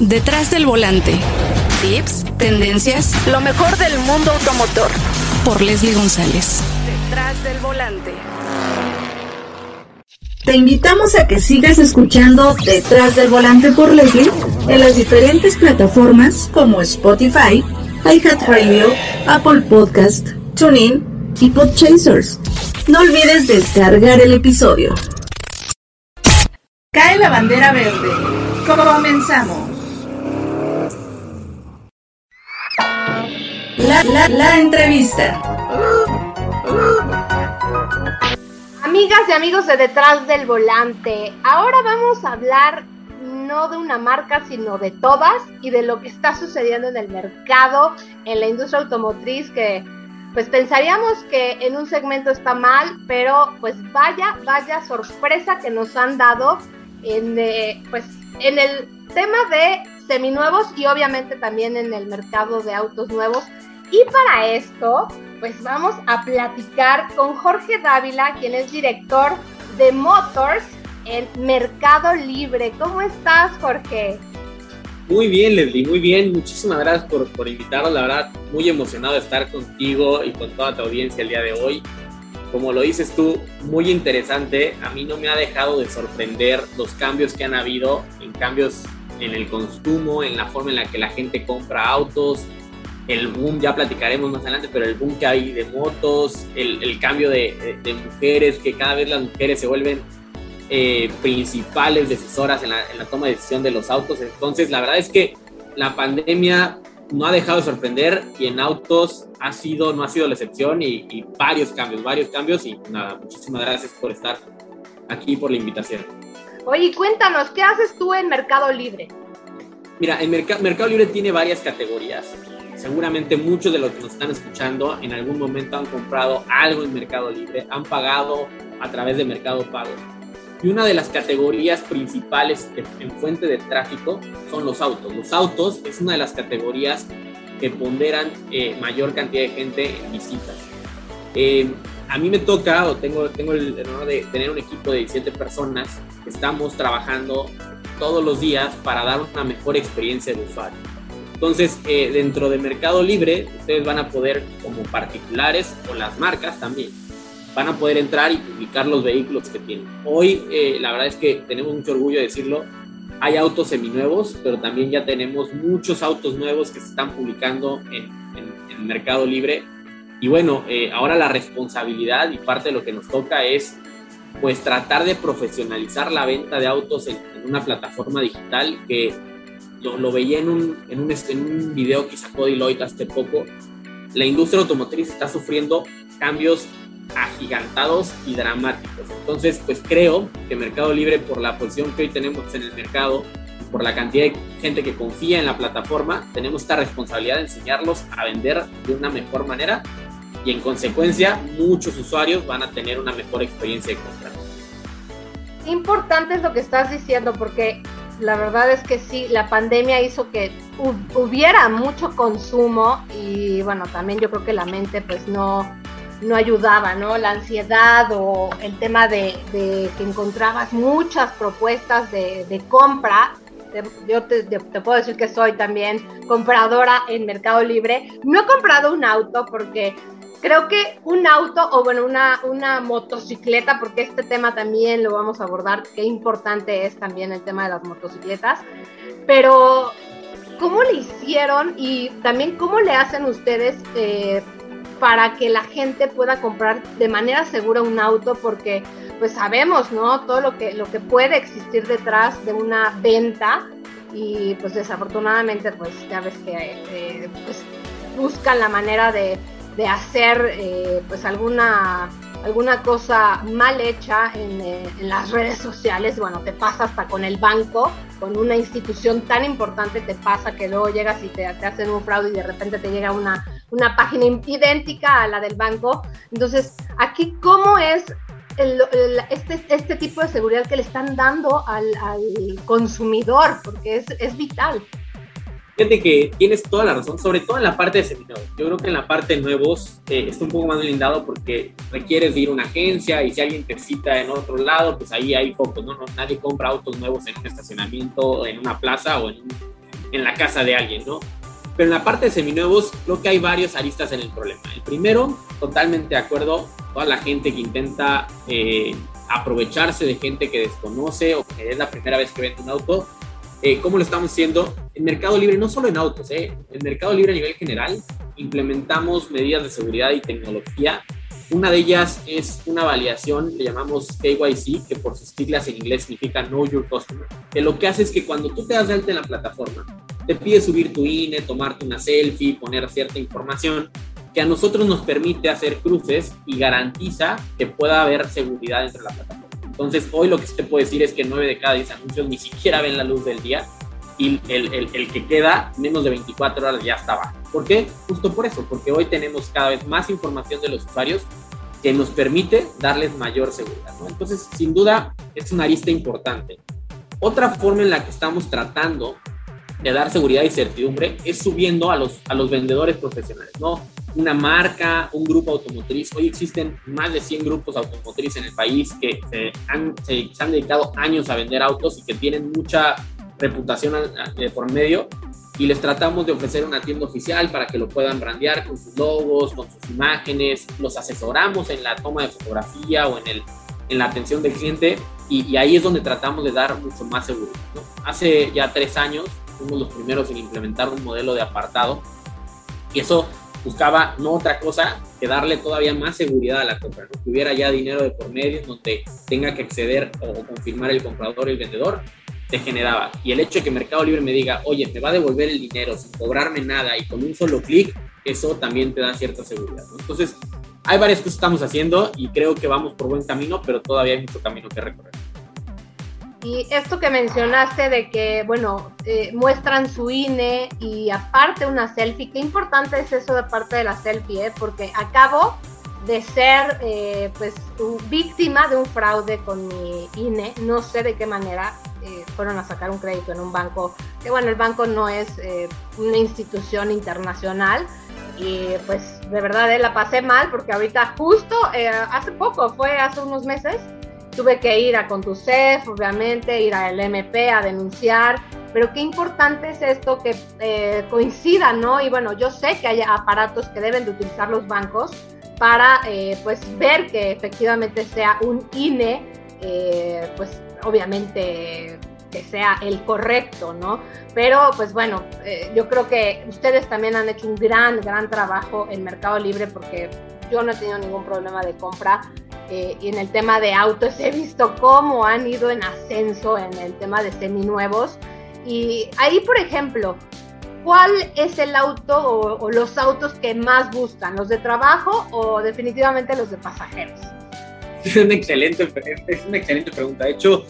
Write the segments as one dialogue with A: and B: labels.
A: Detrás del volante. Tips, tendencias, lo mejor del mundo automotor. Por Leslie González. Detrás del volante.
B: Te invitamos a que sigas escuchando Detrás del volante por Leslie en las diferentes plataformas como Spotify, iHeartRadio, Apple Podcast, TuneIn y Podchasers. No olvides descargar el episodio. Cae la bandera verde. Comenzamos. La, entrevista.
C: Amigas y amigos de Detrás del Volante, ahora vamos a hablar no de una marca, sino de todas y de lo que está sucediendo en el mercado, en la industria automotriz, que pues pensaríamos que en un segmento está mal, pero pues vaya, vaya sorpresa que nos han dado en, eh, pues, en el tema de seminuevos y obviamente también en el mercado de autos nuevos. Y para esto, pues vamos a platicar con Jorge Dávila, quien es director de Motors en Mercado Libre. ¿Cómo estás, Jorge?
D: Muy bien, Leslie, muy bien. Muchísimas gracias por, por invitarnos. La verdad, muy emocionado de estar contigo y con toda tu audiencia el día de hoy. Como lo dices tú, muy interesante. A mí no me ha dejado de sorprender los cambios que han habido, en cambios en el consumo, en la forma en la que la gente compra autos, el boom, ya platicaremos más adelante, pero el boom que hay de motos, el, el cambio de, de, mujeres, que cada vez las mujeres se vuelven eh, principales decisoras en la, en la, toma de decisión de los autos. Entonces, la verdad es que la pandemia no ha dejado de sorprender y en autos ha sido, no ha sido la excepción y, y varios cambios, varios cambios y nada, muchísimas gracias por estar aquí, por la invitación.
C: Oye, cuéntanos, ¿qué haces tú en Mercado Libre?
D: Mira, el Merc Mercado Libre tiene varias categorías seguramente muchos de los que nos están escuchando en algún momento han comprado algo en Mercado Libre, han pagado a través de Mercado Pago. Y una de las categorías principales en fuente de tráfico son los autos. Los autos es una de las categorías que ponderan eh, mayor cantidad de gente en visitas. Eh, a mí me toca, o tengo, tengo el honor de tener un equipo de 17 personas que estamos trabajando todos los días para dar una mejor experiencia de usuario. Entonces, eh, dentro de Mercado Libre, ustedes van a poder, como particulares o las marcas también, van a poder entrar y publicar los vehículos que tienen. Hoy, eh, la verdad es que tenemos mucho orgullo de decirlo, hay autos seminuevos, pero también ya tenemos muchos autos nuevos que se están publicando en, en, en Mercado Libre. Y bueno, eh, ahora la responsabilidad y parte de lo que nos toca es pues tratar de profesionalizar la venta de autos en, en una plataforma digital que lo, lo veía en un, en, un, en un video que sacó Deloitte hace poco, la industria automotriz está sufriendo cambios agigantados y dramáticos. Entonces, pues creo que Mercado Libre, por la posición que hoy tenemos en el mercado, por la cantidad de gente que confía en la plataforma, tenemos esta responsabilidad de enseñarlos a vender de una mejor manera y en consecuencia muchos usuarios van a tener una mejor experiencia de compra.
C: Importante es lo que estás diciendo porque la verdad es que sí, la pandemia hizo que hubiera mucho consumo y bueno, también yo creo que la mente pues no, no ayudaba, ¿no? La ansiedad o el tema de, que encontrabas muchas propuestas de, compra. Yo te, puedo decir que soy también compradora en Mercado Libre. No he comprado un auto porque creo que un auto o bueno, una, una motocicleta, porque este tema también lo vamos a abordar, qué importante es también el tema de las motocicletas, pero ¿cómo le hicieron y también cómo le hacen ustedes eh, para que la gente pueda comprar de manera segura un auto? Porque pues sabemos, ¿no? Todo lo que, lo que puede existir detrás de una venta y pues desafortunadamente pues ya ves que eh, pues, buscan la manera de de hacer eh, pues alguna alguna cosa mal hecha en, eh, en, las redes sociales, bueno, te pasa hasta con el banco, con una institución tan importante, te pasa que luego llegas y te, te hacen un fraude y de repente te llega una, una página idéntica a la del banco. Entonces, aquí, ¿cómo es este, este tipo de seguridad que le están dando al, al consumidor? Porque es, es vital.
D: Fíjate que tienes toda la razón, sobre todo en la parte de seminuevos. Yo creo que en la parte de nuevos eh, está un poco más blindado porque requieres de ir a una agencia y si alguien te cita en otro lado, pues ahí hay focos, ¿no? no nadie compra autos nuevos en un estacionamiento, en una plaza o en en la casa de alguien, ¿no? Pero en la parte de seminuevos, creo que hay varios aristas en el problema. El primero, totalmente de acuerdo, toda la gente que intenta eh, aprovecharse de gente que desconoce o que es la primera vez que vende un auto, eh, ¿cómo lo estamos haciendo? En Mercado Libre, no solo en autos, eh, en Mercado Libre a nivel general, implementamos medidas de seguridad y tecnología. Una de ellas es una validación, le llamamos KYC, que por sus siglas en inglés significa Know Your Customer, que lo que hace es que cuando tú te das de alta en la plataforma, te pide subir tu INE, tomarte una selfie, poner cierta información, que a nosotros nos permite hacer cruces y garantiza que pueda haber seguridad entre la plataforma. Entonces, hoy lo que se te puede decir es que 9 de cada 10 anuncios ni siquiera ven la luz del día y el, el, el, que queda menos de 24 horas ya estaba. ¿Por qué? Justo por eso, porque hoy tenemos cada vez más información de los usuarios que nos permite darles mayor seguridad. ¿no? Entonces, sin duda, es una arista importante. Otra forma en la que estamos tratando de dar seguridad y certidumbre es subiendo a los, a los vendedores profesionales, ¿no? Una marca, un grupo automotriz. Hoy existen más de 100 grupos automotrices en el país que se han, se, se han dedicado años a vender autos y que tienen mucha reputación por medio y les tratamos de ofrecer una tienda oficial para que lo puedan brandear con sus logos, con sus imágenes, los asesoramos en la toma de fotografía o en, el, en la atención del cliente y, y ahí es donde tratamos de dar mucho más seguridad. ¿no? Hace ya tres años fuimos los primeros en implementar un modelo de apartado y eso buscaba no otra cosa que darle todavía más seguridad a la compra, ¿no? que hubiera ya dinero de por medio donde tenga que acceder o confirmar el comprador y el vendedor te generaba. Y el hecho de que Mercado Libre me diga, oye, me va a devolver el dinero sin cobrarme nada y con un solo clic, eso también te da cierta seguridad. Entonces, hay varias cosas que estamos haciendo y creo que vamos por buen camino, pero todavía hay mucho camino que recorrer.
C: Y esto que mencionaste de que, bueno, eh, muestran su INE y aparte una selfie, qué importante es eso de parte de la selfie, ¿eh? porque acabo de ser eh, pues víctima de un fraude con mi INE, no sé de qué manera eh, fueron a sacar un crédito en un banco, que bueno, el banco no es eh, una institución internacional y pues de verdad la pasé mal porque ahorita justo hace poco, fue hace unos meses, tuve que ir a Contucef, obviamente, ir al MP a denunciar, pero qué importante es esto que eh, coincida, ¿no? Y bueno, yo sé que hay aparatos que deben de utilizar los bancos para eh, pues ver que efectivamente sea un INE, eh, pues obviamente que sea el correcto, ¿no? Pero pues bueno, eh, yo creo que ustedes también han hecho un gran, gran trabajo en Mercado Libre porque yo no he tenido ningún problema de compra. Eh, y en el tema de autos he visto cómo han ido en ascenso en el tema de seminuevos. Y ahí, por ejemplo, ¿cuál es el auto o, o, los autos que más buscan? ¿Los de trabajo o definitivamente los de pasajeros?
D: Es una excelente, es una excelente pregunta. De hecho,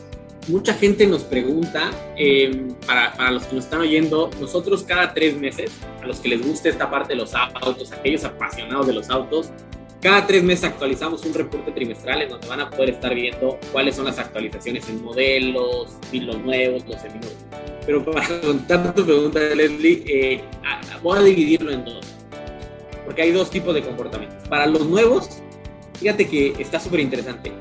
D: mucha gente nos pregunta, eh, para, para, los que nos están oyendo, nosotros cada tres meses, a los que les guste esta parte de los autos, aquellos apasionados de los autos, cada tres meses actualizamos un reporte trimestral en donde van a poder estar viendo cuáles son las actualizaciones en modelos, los nuevos, los seminuevos. Pero para contestar tu pregunta, Leslie, eh, voy a dividirlo en dos. Porque hay dos tipos de comportamientos. Para los nuevos, fíjate que está súper interesante.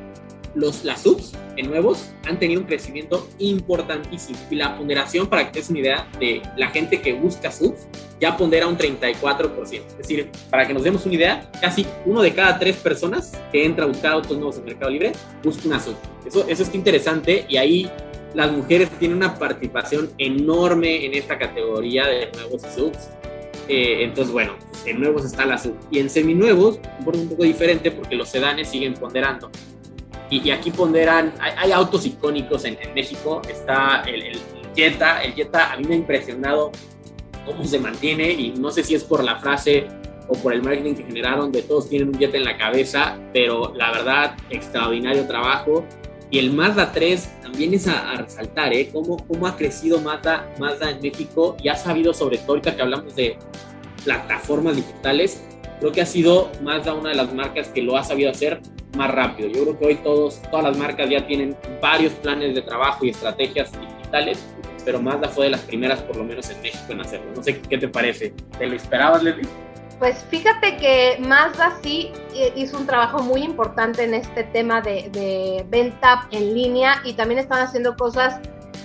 D: Los, las subs en nuevos han tenido un crecimiento importantísimo. Y la ponderación, para que te des una idea, de la gente que busca subs, ya pondera un 34%. Es decir, para que nos demos una idea, casi uno de cada tres personas que entra a buscar autos nuevos en Mercado Libre busca una sub. Eso, eso está interesante y ahí las mujeres tienen una participación enorme en esta categoría de nuevos subs. Eh, entonces, bueno, en nuevos está la sub. Y en seminuevos, un poco diferente porque los sedanes siguen ponderando. Y, y aquí ponderan, hay, hay, autos icónicos en, en México, está el, el, Jetta, el Jetta a mí me ha impresionado cómo se mantiene y no sé si es por la frase o por el marketing que generaron de todos tienen un Jetta en la cabeza, pero la verdad, extraordinario trabajo. Y el Mazda 3 también es a, a resaltar, ¿eh? Cómo, cómo ha crecido Mazda, Mazda en México y ha sabido sobre todo, ahorita que hablamos de plataformas digitales, creo que ha sido Mazda una de las marcas que lo ha sabido hacer más rápido. Yo creo que hoy todos, todas las marcas ya tienen varios planes de trabajo y estrategias digitales, pero Mazda fue de las primeras, por lo menos en México, en hacerlo. No sé qué te parece. ¿Te lo esperabas, Leslie?
C: Pues fíjate que Mazda sí hizo un trabajo muy importante en este tema de, de venta en línea y también están haciendo cosas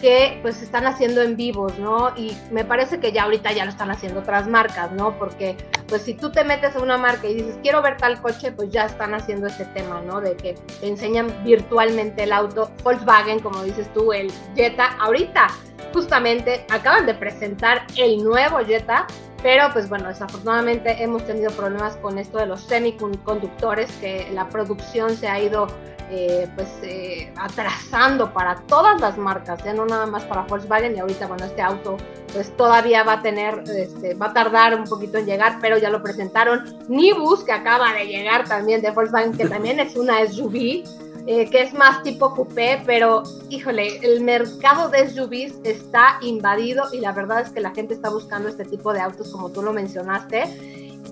C: que pues están haciendo en vivos, ¿no? Y me parece que ya ahorita ya lo están haciendo otras marcas, ¿no? Porque pues si tú te metes a una marca y dices, quiero ver tal coche, pues ya están haciendo ese tema, ¿no? De que te enseñan virtualmente el auto. Volkswagen, como dices tú, el Jetta, ahorita justamente acaban de presentar el nuevo Jetta, pero pues bueno, desafortunadamente hemos tenido problemas con esto de los semiconductores, que la producción se ha ido eh, pues eh, atrasando para todas las marcas, ya no nada más para Volkswagen y ahorita bueno este auto pues todavía va a tener, este, va a tardar un poquito en llegar, pero ya lo presentaron. Nibus que acaba de llegar también de Volkswagen que también es una SUV. Eh, que es más tipo coupé, pero híjole, el mercado de SUVs está invadido y la verdad es que la gente está buscando este tipo de autos como tú lo mencionaste.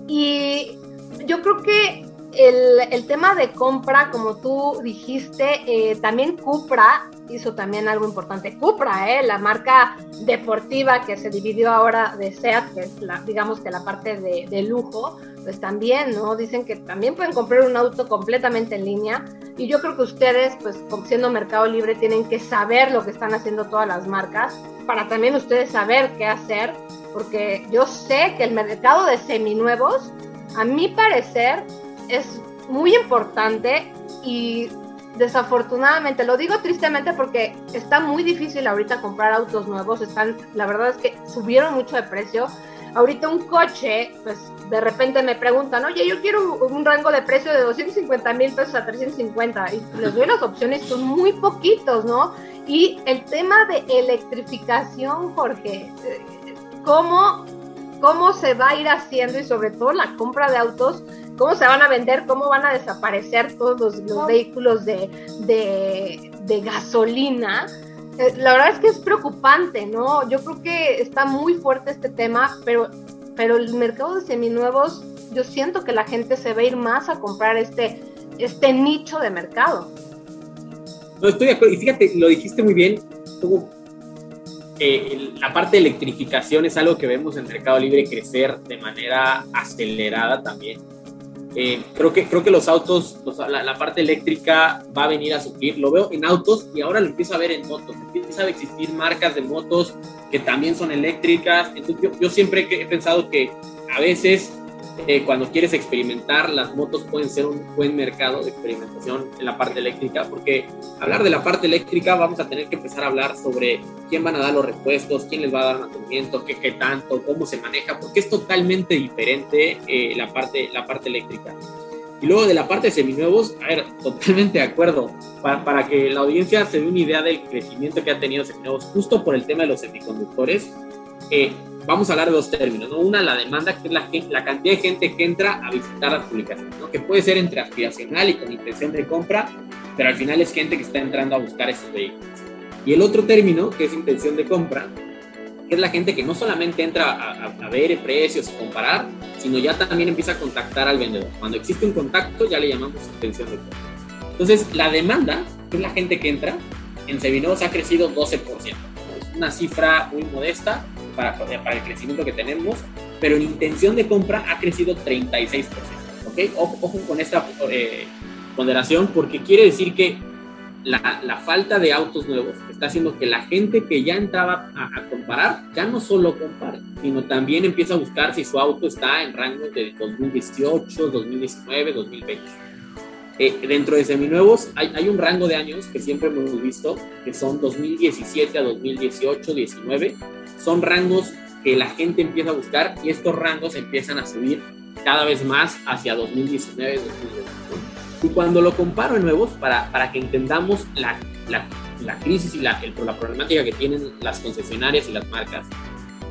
C: Y yo creo que el, tema de compra, como tú dijiste, eh, también Cupra hizo también algo importante. Cupra, eh, la marca deportiva que se dividió ahora de SEAT, que es la, digamos que la parte de, de, lujo, pues también, ¿no? Dicen que también pueden comprar un auto completamente en línea. Y yo creo que ustedes, pues siendo Mercado Libre, tienen que saber lo que están haciendo todas las marcas para también ustedes saber qué hacer, porque yo sé que el mercado de seminuevos, a mi parecer, es muy importante y desafortunadamente, lo digo tristemente porque está muy difícil ahorita comprar autos nuevos, están, la verdad es que subieron mucho de precio. Ahorita un coche, pues de repente me preguntan, oye, yo quiero un rango de precio de 250 mil pesos a 350 y les doy las opciones, son muy poquitos, ¿no? Y el tema de electrificación, Jorge, eh, ¿cómo, cómo se va a ir haciendo y sobre todo la compra de autos? Cómo se van a vender, cómo van a desaparecer todos los, vehículos de, de, gasolina. Eh, la verdad es que es preocupante, ¿no? Yo creo que está muy fuerte este tema, pero, pero el mercado de seminuevos, yo siento que la gente se va a ir más a comprar este, este nicho de mercado.
D: No, estoy de acuerdo. Y fíjate, lo dijiste muy bien, como eh, la parte de electrificación es algo que vemos en Mercado Libre crecer de manera acelerada también. Eh, creo, que, creo que los autos, la, parte eléctrica va a venir a sufrir. Lo veo en autos y ahora lo empiezo a ver en motos. Empieza a existir marcas de motos que también son eléctricas. Entonces, yo, yo siempre he pensado que a veces eh, cuando quieres experimentar, las motos pueden ser un buen mercado de experimentación en la parte eléctrica, porque hablar de la parte eléctrica vamos a tener que empezar a hablar sobre quién van a dar los repuestos, quién les va a dar mantenimiento, qué, qué tanto, cómo se maneja, porque es totalmente diferente eh, la, parte, la parte eléctrica. Y luego de la parte de seminuevos, a ver, totalmente de acuerdo, para, para que la audiencia se dé una idea del crecimiento que ha tenido seminuevos, justo por el tema de los semiconductores, eh, vamos a hablar de dos términos, ¿no? Una, la demanda, que es la, la cantidad de gente que entra a visitar las publicaciones, ¿no? Que puede ser entre aspiracional y con intención de compra, pero al final es gente que está entrando a buscar esos vehículos. Y el otro término, que es intención de compra, que es la gente que no solamente entra a, a, ver precios y comparar, sino ya también empieza a contactar al vendedor. Cuando existe un contacto, ya le llamamos intención de compra. Entonces, la demanda, que es la gente que entra, en Sevinos ha crecido 12%. Una cifra muy modesta, para, para el crecimiento que tenemos, pero en intención de compra ha crecido 36%. ¿ok? Ojo, con esta eh, ponderación porque quiere decir que la, la, falta de autos nuevos está haciendo que la gente que ya entraba a, a, comparar ya no solo compare, sino también empieza a buscar si su auto está en rangos de 2018, 2019, 2020. Eh, dentro de seminuevos hay, hay un rango de años que siempre hemos visto, que son 2017 a 2018, 19, son rangos que la gente empieza a buscar y estos rangos empiezan a subir cada vez más hacia 2019, 2021. Y cuando lo comparo en nuevos, para, para que entendamos la, la, la crisis y la, el, la problemática que tienen las concesionarias y las marcas,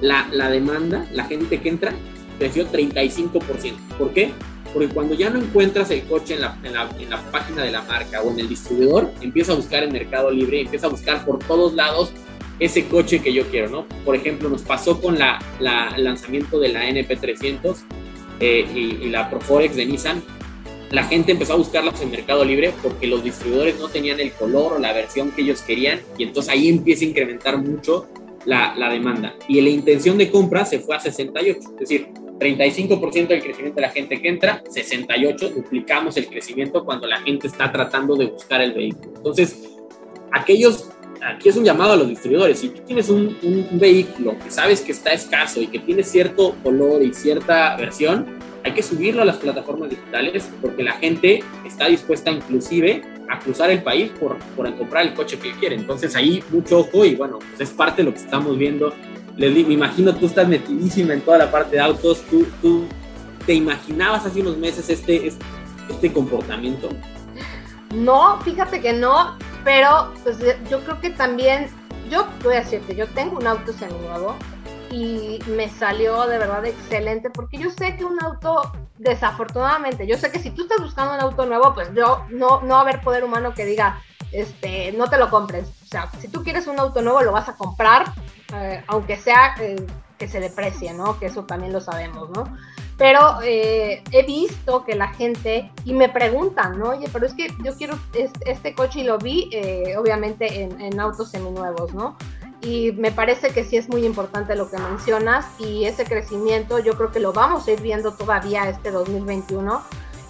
D: la, la demanda, la gente que entra, creció 35%. ¿Por qué? Porque cuando ya no encuentras el coche en la, en, la, en la, página de la marca o en el distribuidor, empieza a buscar en Mercado Libre, empieza a buscar por todos lados ese coche que yo quiero, ¿no? Por ejemplo, nos pasó con la, la lanzamiento de la NP300 eh, y, y, la Proforex de Nissan. La gente empezó a buscarlas en Mercado Libre porque los distribuidores no tenían el color o la versión que ellos querían y entonces ahí empieza a incrementar mucho la, la demanda. Y la intención de compra se fue a 68, es decir, 35% del crecimiento de la gente que entra, 68, duplicamos el crecimiento cuando la gente está tratando de buscar el vehículo. Entonces, aquellos aquí es un llamado a los distribuidores. Si tú tienes un, un, vehículo que sabes que está escaso y que tiene cierto color y cierta versión, hay que subirlo a las plataformas digitales porque la gente está dispuesta inclusive a cruzar el país por, por comprar el coche que quiere. Entonces ahí mucho ojo y bueno, pues es parte de lo que estamos viendo. Les digo, me imagino tú estás metidísima en toda la parte de autos, tú, tú te imaginabas hace unos meses este, este, este comportamiento.
C: No, fíjate que no, pero pues yo creo que también, yo voy a decirte, yo tengo un auto seminuevo y me salió de verdad excelente porque yo sé que un auto, desafortunadamente, yo sé que si tú estás buscando un auto nuevo, pues yo no, no va a haber poder humano que diga, este, no te lo compres. O sea, si tú quieres un auto nuevo, lo vas a comprar, eh, aunque sea eh, que se deprecie, ¿no? Que eso también lo sabemos, ¿no? Pero eh, he visto que la gente, y me preguntan, ¿no? Oye, pero es que yo quiero este, coche y lo vi, obviamente, en, en autos seminuevos, ¿no? y me parece que sí es muy importante lo que mencionas y ese crecimiento yo creo que lo vamos a ir viendo todavía este 2021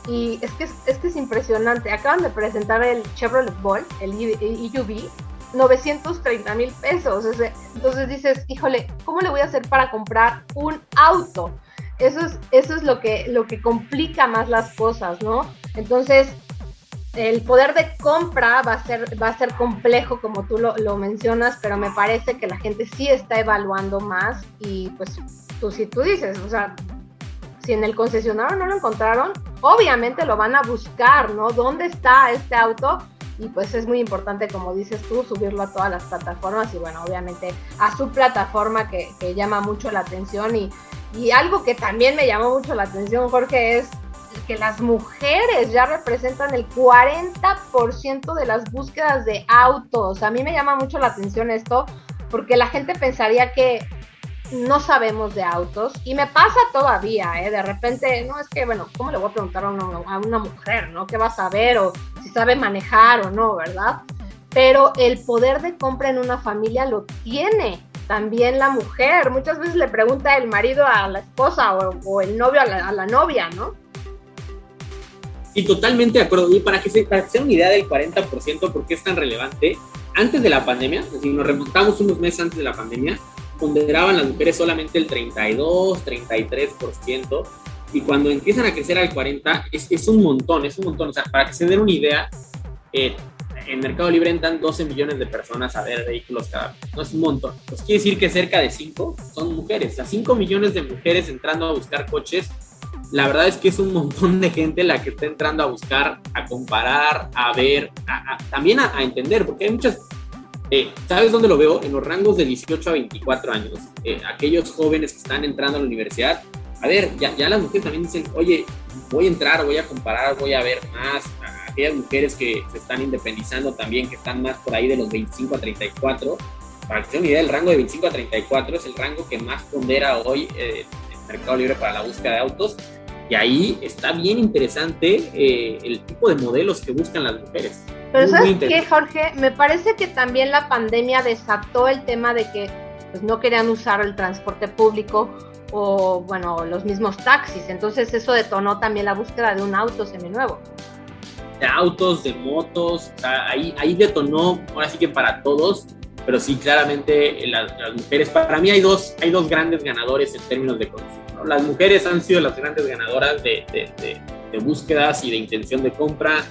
C: y es que es, es impresionante. Acaban de presentar el Chevrolet Bolt, el EUV, 930 mil pesos. Entonces dices, híjole, ¿cómo le voy a hacer para comprar un auto? Eso es, eso es lo, que, lo que complica más las cosas, ¿no? Entonces, el poder de compra va a ser, va a ser complejo, como tú lo, lo, mencionas, pero me parece que la gente sí está evaluando más y pues tú si tú dices, o sea, si en el concesionario no lo encontraron, obviamente lo van a buscar, ¿no? ¿Dónde está este auto? Y pues es muy importante, como dices tú, subirlo a todas las plataformas y bueno, obviamente a su plataforma que, llama mucho la atención y, y algo que también me llamó mucho la atención, Jorge, es que las mujeres ya representan el 40% de las búsquedas de autos. A mí me llama mucho la atención esto porque la gente pensaría que no sabemos de autos y me pasa todavía, ¿eh? De repente, no, es que, bueno, ¿cómo le voy a preguntar a una, a una mujer, ¿no? ¿Qué va a saber o si sabe manejar o no, ¿verdad? Pero el poder de compra en una familia lo tiene también la mujer. Muchas veces le pregunta el marido a la esposa o, el novio a la, novia, ¿no?
D: Y totalmente de acuerdo. Y para que, se, para que sea una idea del 40%, ¿por qué es tan relevante? Antes de la pandemia, si nos remontamos unos meses antes de la pandemia, ponderaban las mujeres solamente el 32, 33%, y cuando empiezan a crecer al 40, es, es un montón, es un montón. O sea, para que se den una idea, eh, en Mercado Libre entran 12 millones de personas a ver vehículos cada mes. No es un montón. Pues quiere decir que cerca de 5 son mujeres. O sea, 5 millones de mujeres entrando a buscar coches la verdad es que es un montón de gente la que está entrando a buscar, a comparar, a ver, también a, entender, porque hay muchas... Eh, ¿Sabes dónde lo veo? En los rangos de 18 a 24 años. Eh, aquellos jóvenes que están entrando a la universidad. A ver, ya, ya las mujeres también dicen, oye, voy a entrar, voy a comparar, voy a ver más. Aquellas mujeres que se están independizando también, que están más por ahí de los 25 a 34. Para que se una idea, el rango de 25 a 34 es el rango que más pondera hoy eh, el Mercado Libre para la búsqueda de autos y ahí está bien interesante eh, el tipo de modelos que buscan las mujeres.
C: Pero ¿sabes qué, Jorge? Me parece que también la pandemia desató el tema de que pues, no querían usar el transporte público o, bueno, los mismos taxis. Entonces eso detonó también la búsqueda de un auto seminuevo.
D: De autos, de motos, o sea, ahí, ahí detonó, ahora sí que para todos, pero sí, claramente las, las, mujeres, para mí hay dos, hay dos grandes ganadores en términos de consumo las mujeres han sido las grandes ganadoras de, de, búsquedas y de intención de compra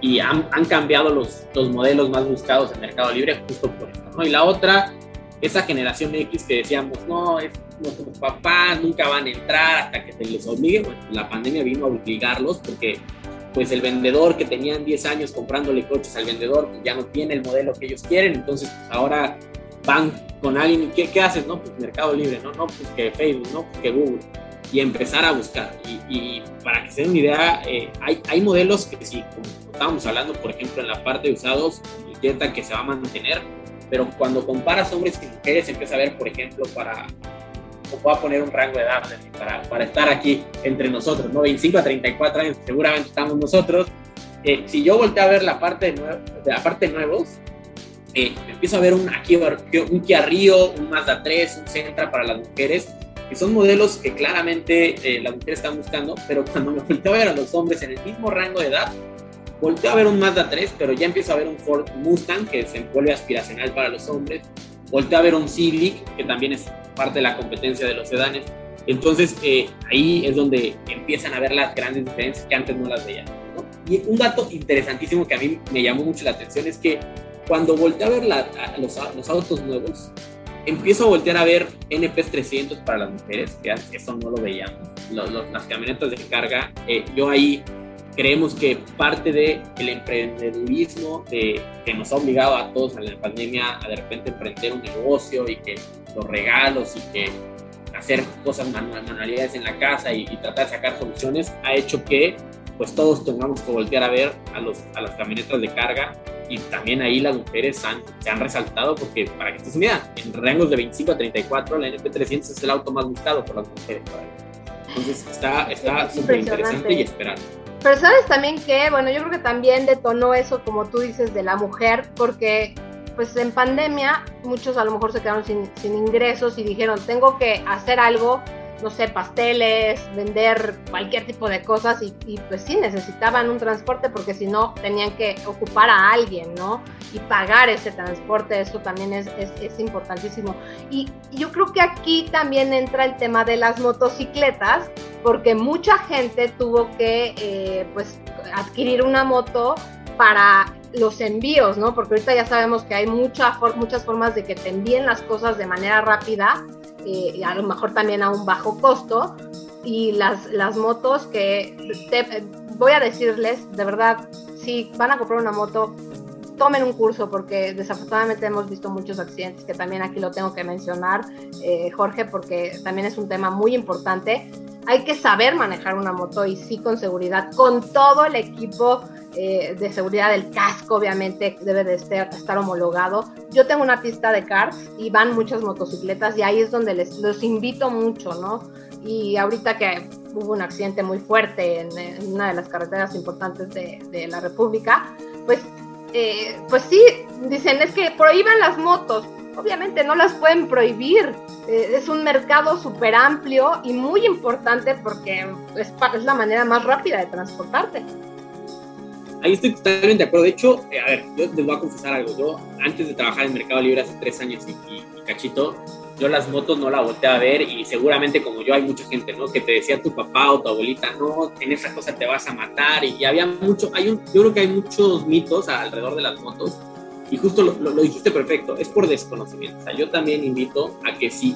D: y han, han, cambiado los, los modelos más buscados en Mercado Libre justo por eso. ¿no? Y la otra, esa generación X que decíamos, no, es, nuestros papás nunca van a entrar hasta que se les obligue. Bueno, la pandemia vino a obligarlos porque pues el vendedor que tenían 10 años comprándole coches al vendedor pues, ya no tiene el modelo que ellos quieren, entonces pues, ahora van con alguien, ¿qué, qué haces? No, pues Mercado Libre, no, no, pues que Facebook, no, pues que Google, y empezar a buscar. Y, para que se den una idea, eh, hay, hay modelos que sí, como estábamos hablando, por ejemplo, en la parte de usados, intenta que se va a mantener, pero cuando comparas hombres y mujeres, empieza a ver, por ejemplo, para, voy a poner un rango de edad para, para estar aquí entre nosotros, ¿no? 25 a 34 años, seguramente estamos nosotros. Eh, si yo volteo a ver la parte de, de la parte de nuevos, eh, empiezo a ver un, un Kia Rio, un Mazda 3, un Sentra para las mujeres, que son modelos que claramente eh, las mujeres están buscando, pero cuando me volteo a ver a los hombres en el mismo rango de edad, volteo a ver un Mazda 3, pero ya empiezo a ver un Ford Mustang que se vuelve aspiracional para los hombres, volteo a ver un Civic que también es parte de la competencia de los sedanes, entonces eh, ahí es donde empiezan a ver las grandes diferencias que antes no las veían. Y un dato interesantísimo que a mí me llamó mucho la atención es que cuando volteé a ver los, los, autos nuevos, empiezo a voltear a ver NPs 300 para las mujeres, que eso no lo veíamos, las camionetas de carga. Eh, yo ahí creemos que parte del el emprendedurismo que nos ha obligado a todos en la pandemia a de repente emprender un negocio y que los regalos y que hacer cosas manualidades en la casa y, y tratar de sacar soluciones ha hecho que pues todos tengamos que voltear a ver a, los, a las camionetas de carga y también ahí las mujeres han, se han resaltado porque, para que estés unida, en rangos de 25 a 34, la NP300 es el auto más buscado por las mujeres. Entonces está súper interesante y esperar.
C: Pero sabes también que, bueno, yo creo que también detonó eso, como tú dices, de la mujer, porque pues en pandemia muchos a lo mejor se quedaron sin, sin ingresos y dijeron, tengo que hacer algo no sé, pasteles, vender cualquier tipo de cosas y, pues sí, necesitaban un transporte porque si no tenían que ocupar a alguien, ¿no? Y pagar ese transporte, eso también es, es, importantísimo. Y yo creo que aquí también entra el tema de las motocicletas, porque mucha gente tuvo que eh, pues adquirir una moto para los envíos, ¿no? Porque ahorita ya sabemos que hay mucha, muchas formas de que te envíen las cosas de manera rápida a lo mejor también a un bajo costo. Y las, las motos que voy a decirles, de verdad, si van a comprar una moto, tomen un curso porque desafortunadamente hemos visto muchos accidentes, que también aquí lo tengo que mencionar, eh, Jorge, porque también es un tema muy importante. Hay que saber manejar una moto y sí con seguridad, con todo el equipo eh, de seguridad del casco, obviamente debe de estar, estar, homologado. Yo tengo una pista de karts y van muchas motocicletas y ahí es donde les los invito mucho, ¿no? Y ahorita que hubo un accidente muy fuerte en, una de las carreteras importantes de, de la República, pues, eh, pues sí, dicen es que prohíban las motos. Obviamente no las pueden prohibir. Eh, es un mercado súper amplio y muy importante porque es, es la manera más rápida de transportarte
D: ahí estoy totalmente de acuerdo. De hecho, eh, a ver, yo les voy a confesar algo. Yo, antes de trabajar en Mercado Libre hace tres años y, cachito, yo las motos no la volteé a ver y seguramente como yo hay mucha gente, ¿no? Que te decía tu papá o tu abuelita, no, en esa cosa te vas a matar y, había mucho, hay un, yo creo que hay muchos mitos alrededor de las motos y justo lo, lo, dijiste perfecto, es por desconocimiento. O sea, yo también invito a que si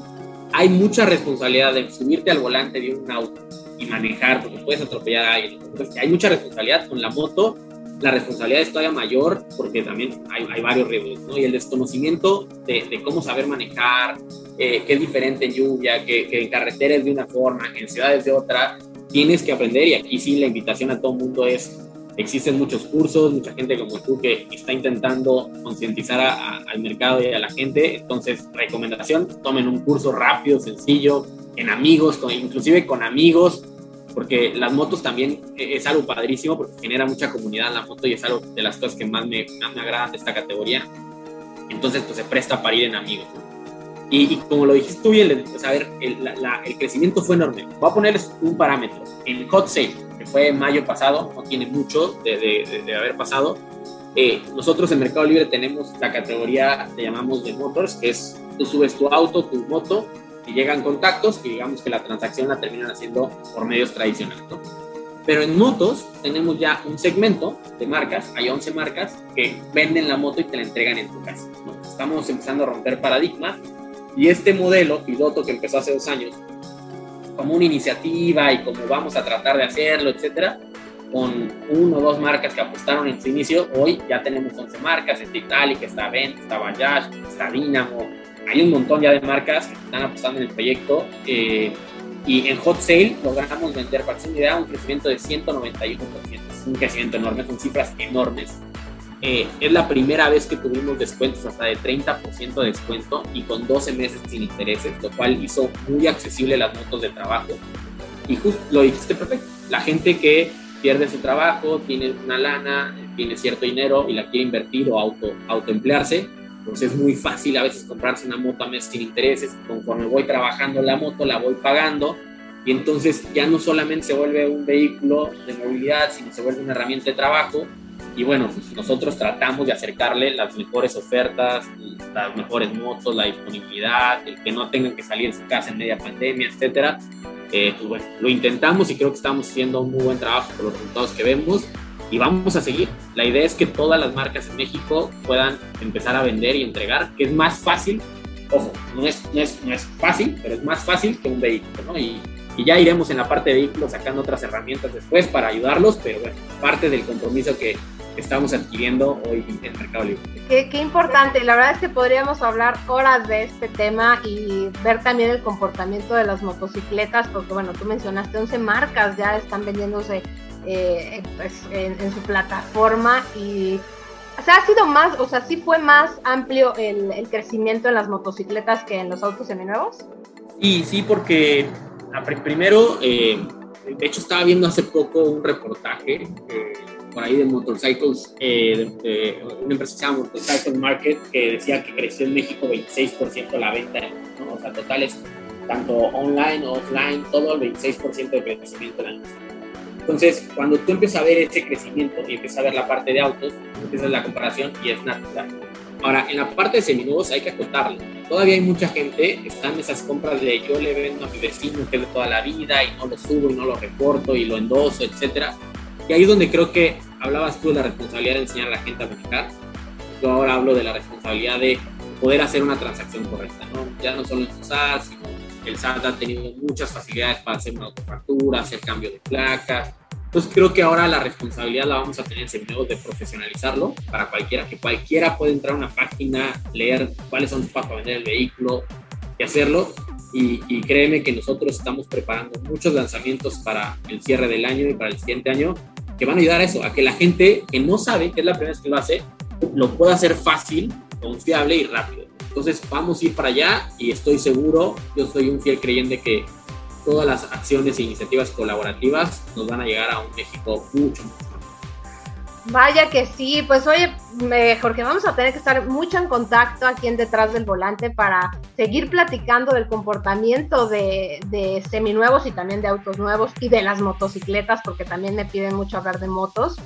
D: hay mucha responsabilidad de subirte al volante de un auto y manejar, porque puedes atropellar a alguien, hay mucha responsabilidad con la moto la responsabilidad es todavía mayor porque también hay, hay varios riesgos, ¿no? Y el desconocimiento de, de cómo saber manejar, eh, que es diferente en lluvia, que, que en carreteras de una forma, en ciudades de otra, tienes que aprender y aquí sí la invitación a todo el mundo es, existen muchos cursos, mucha gente como tú que está intentando concientizar al mercado y a la gente, entonces recomendación, tomen un curso rápido, sencillo, en amigos, inclusive con amigos, porque las motos también e-, es algo padrísimo porque genera mucha comunidad en la moto y es algo de las cosas que más me, más me agradan de esta categoría. Entonces, pues se presta para ir en amigos. Y, como lo dijiste tú bien, pues, a ver, el, el, crecimiento fue enorme. Voy a ponerles un parámetro. En Hot Sale, que fue mayo pasado, no tiene mucho de, de, de haber pasado, eh, nosotros en Mercado Libre tenemos la categoría que llamamos de motors, que es tú subes tu auto, tu moto, y llegan contactos y digamos que la transacción la terminan haciendo por medios tradicionales. Pero en motos tenemos ya un segmento de marcas, hay 11 marcas que venden la moto y te la entregan en tu casa. Estamos empezando a romper paradigmas y este modelo piloto que empezó hace dos años como una iniciativa y como vamos a tratar de hacerlo, etcétera, con uno o dos marcas que apostaron en su inicio, hoy ya tenemos 11 marcas, está Italic, está Vent, está Bajaj, está Dynamo, hay un montón ya de marcas que están apostando en el proyecto. Eh, y en Hot Sale logramos vender, para hacer idea, un crecimiento de 191%. Es un crecimiento enorme, son cifras enormes. Eh, es la primera vez que tuvimos descuentos hasta de 30% de descuento y con 12 meses sin intereses, lo cual hizo muy accesible las motos de trabajo. Y justo lo dijiste perfecto. La gente que pierde su trabajo, tiene una lana, tiene cierto dinero y la quiere invertir o auto, autoemplearse, pues es muy fácil a veces comprarse una moto a mes sin intereses. Conforme voy trabajando la moto, la voy pagando. Y entonces ya no solamente se vuelve un vehículo de movilidad, sino se vuelve una herramienta de trabajo. y bueno, pues nosotros tratamos de acercarle las mejores ofertas, las mejores motos, la disponibilidad, el que no tengan que salir de su casa en media pandemia, etcétera. Eh, pues bueno, lo intentamos y creo que estamos haciendo un muy buen trabajo por los resultados que vemos y vamos a seguir. La idea es que todas las marcas en México puedan empezar a vender y entregar, que es más fácil. Ojo, no es, no es, no es fácil, pero es más fácil que un vehículo, ¿no? Y, ya iremos en la parte de vehículos sacando otras herramientas después para ayudarlos, pero bueno, parte del compromiso que, estamos adquiriendo hoy en Mercado Libre.
C: Qué, qué, importante, la verdad es que podríamos hablar horas de este tema y ver también el comportamiento de las motocicletas, porque bueno, tú mencionaste 11 marcas ya están vendiéndose eh, pues, en, su plataforma y o sea, ha sido más, o sea, sí fue más amplio el, crecimiento en las motocicletas que en los autos seminuevos.
D: Sí, sí, porque primero, eh, de hecho estaba viendo hace poco un reportaje eh, por ahí de Motorcycles, una empresa que se llama Motorcycle Market, que decía que creció en México 26% la venta, o sea, totales, tanto online, offline, todo el 26% de crecimiento en la Entonces, cuando tú empiezas a ver ese crecimiento y empiezas a ver la parte de autos, empiezas la comparación y es natural. Ahora, en la parte de seminuevos hay que acotarlo. Todavía hay mucha gente, están esas compras de yo le vendo a mi vecino que es de toda la vida y no lo subo y no lo reporto y lo endoso, etcétera y ahí es donde creo que hablabas tú de la responsabilidad de enseñar a la gente a manejar. Yo ahora hablo de la responsabilidad de poder hacer una transacción correcta, ¿no? Ya no solo en SAT, sino el SAT ha tenido muchas facilidades para hacer una autofactura, hacer cambio de placas. Entonces creo que ahora la responsabilidad la vamos a tener en de profesionalizarlo para cualquiera, que cualquiera puede entrar a una página, leer cuáles son sus pasos para vender el vehículo y hacerlo. Y, y, créeme que nosotros estamos preparando muchos lanzamientos para el cierre del año y para el siguiente año que van a ayudar a eso, a que la gente que no sabe, que es la primera vez que lo hace, lo pueda hacer fácil, confiable y rápido. Entonces vamos a ir para allá y estoy seguro, yo soy un fiel creyente que todas las acciones e iniciativas colaborativas nos van a llegar a un México mucho más
C: Vaya que sí, pues oye, Jorge, vamos a tener que estar mucho en contacto aquí en Detrás del Volante para seguir platicando del comportamiento de, de seminuevos y también de autos nuevos y de las motocicletas, porque también me piden mucho hablar de motos.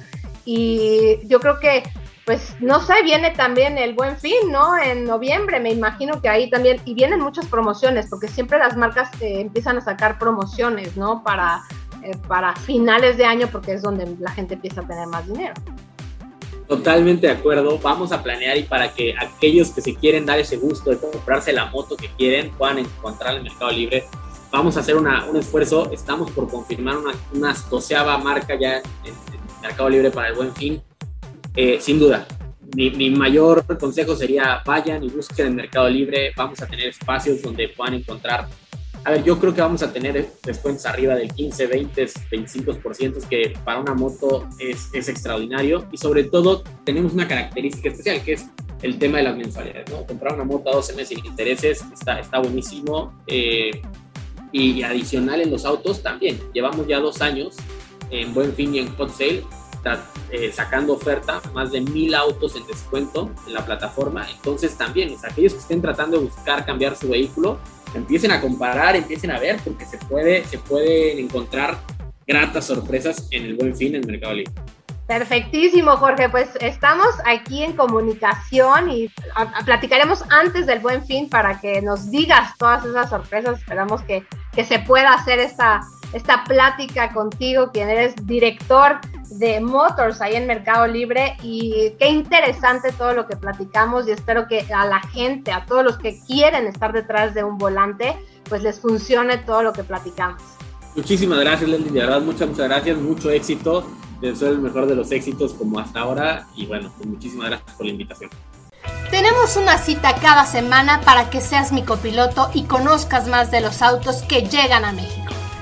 C: Y yo creo que, pues, no sé, viene también el buen fin, ¿no? En noviembre, me imagino que ahí también, y vienen muchas promociones, porque siempre las marcas eh, empiezan a sacar promociones, ¿no? Para eh, para finales de año porque es donde la gente empieza a tener más dinero.
D: Totalmente de acuerdo. Vamos a planear y para que aquellos que se quieren dar ese gusto de comprarse la moto que quieren puedan encontrar el Mercado Libre. Vamos a hacer un esfuerzo. Estamos por confirmar una, una doceava marca ya en, el Mercado Libre para el buen fin. Eh, sin duda, mi, mayor consejo sería vayan y busquen el Mercado Libre. Vamos a tener espacios donde puedan encontrar a ver, yo creo que vamos a tener descuentos arriba del 15, 20, 25%, que para una moto es, extraordinario. Y sobre todo, tenemos una característica especial, que es el tema de las mensualidades. ¿no? Comprar una moto a 12 meses sin intereses está, está buenísimo. Eh, y, adicional en los autos también. Llevamos ya dos años en Buen Fin y en Hot Sale eh, sacando oferta, más de mil autos en descuento en la plataforma. Entonces también, o aquellos que estén tratando de buscar cambiar su vehículo, empiecen a comparar, empiecen a ver, porque se puede, se pueden encontrar gratas sorpresas en el buen fin en Mercado Libre.
C: Perfectísimo, Jorge. Pues estamos aquí en comunicación y platicaremos antes del buen fin para que nos digas todas esas sorpresas. Esperamos que, que se pueda hacer esta, esta plática contigo, quien eres director de Motors ahí en Mercado Libre y qué interesante todo lo que platicamos y espero que a la gente, a todos los que quieren estar detrás de un volante, pues les funcione todo lo que platicamos.
D: Muchísimas gracias, Leslie, de verdad, muchas, muchas gracias, mucho éxito, deseo el mejor de los éxitos como hasta ahora y bueno, pues muchísimas gracias por la invitación.
A: Tenemos una cita cada semana para que seas mi copiloto y conozcas más de los autos que llegan a México.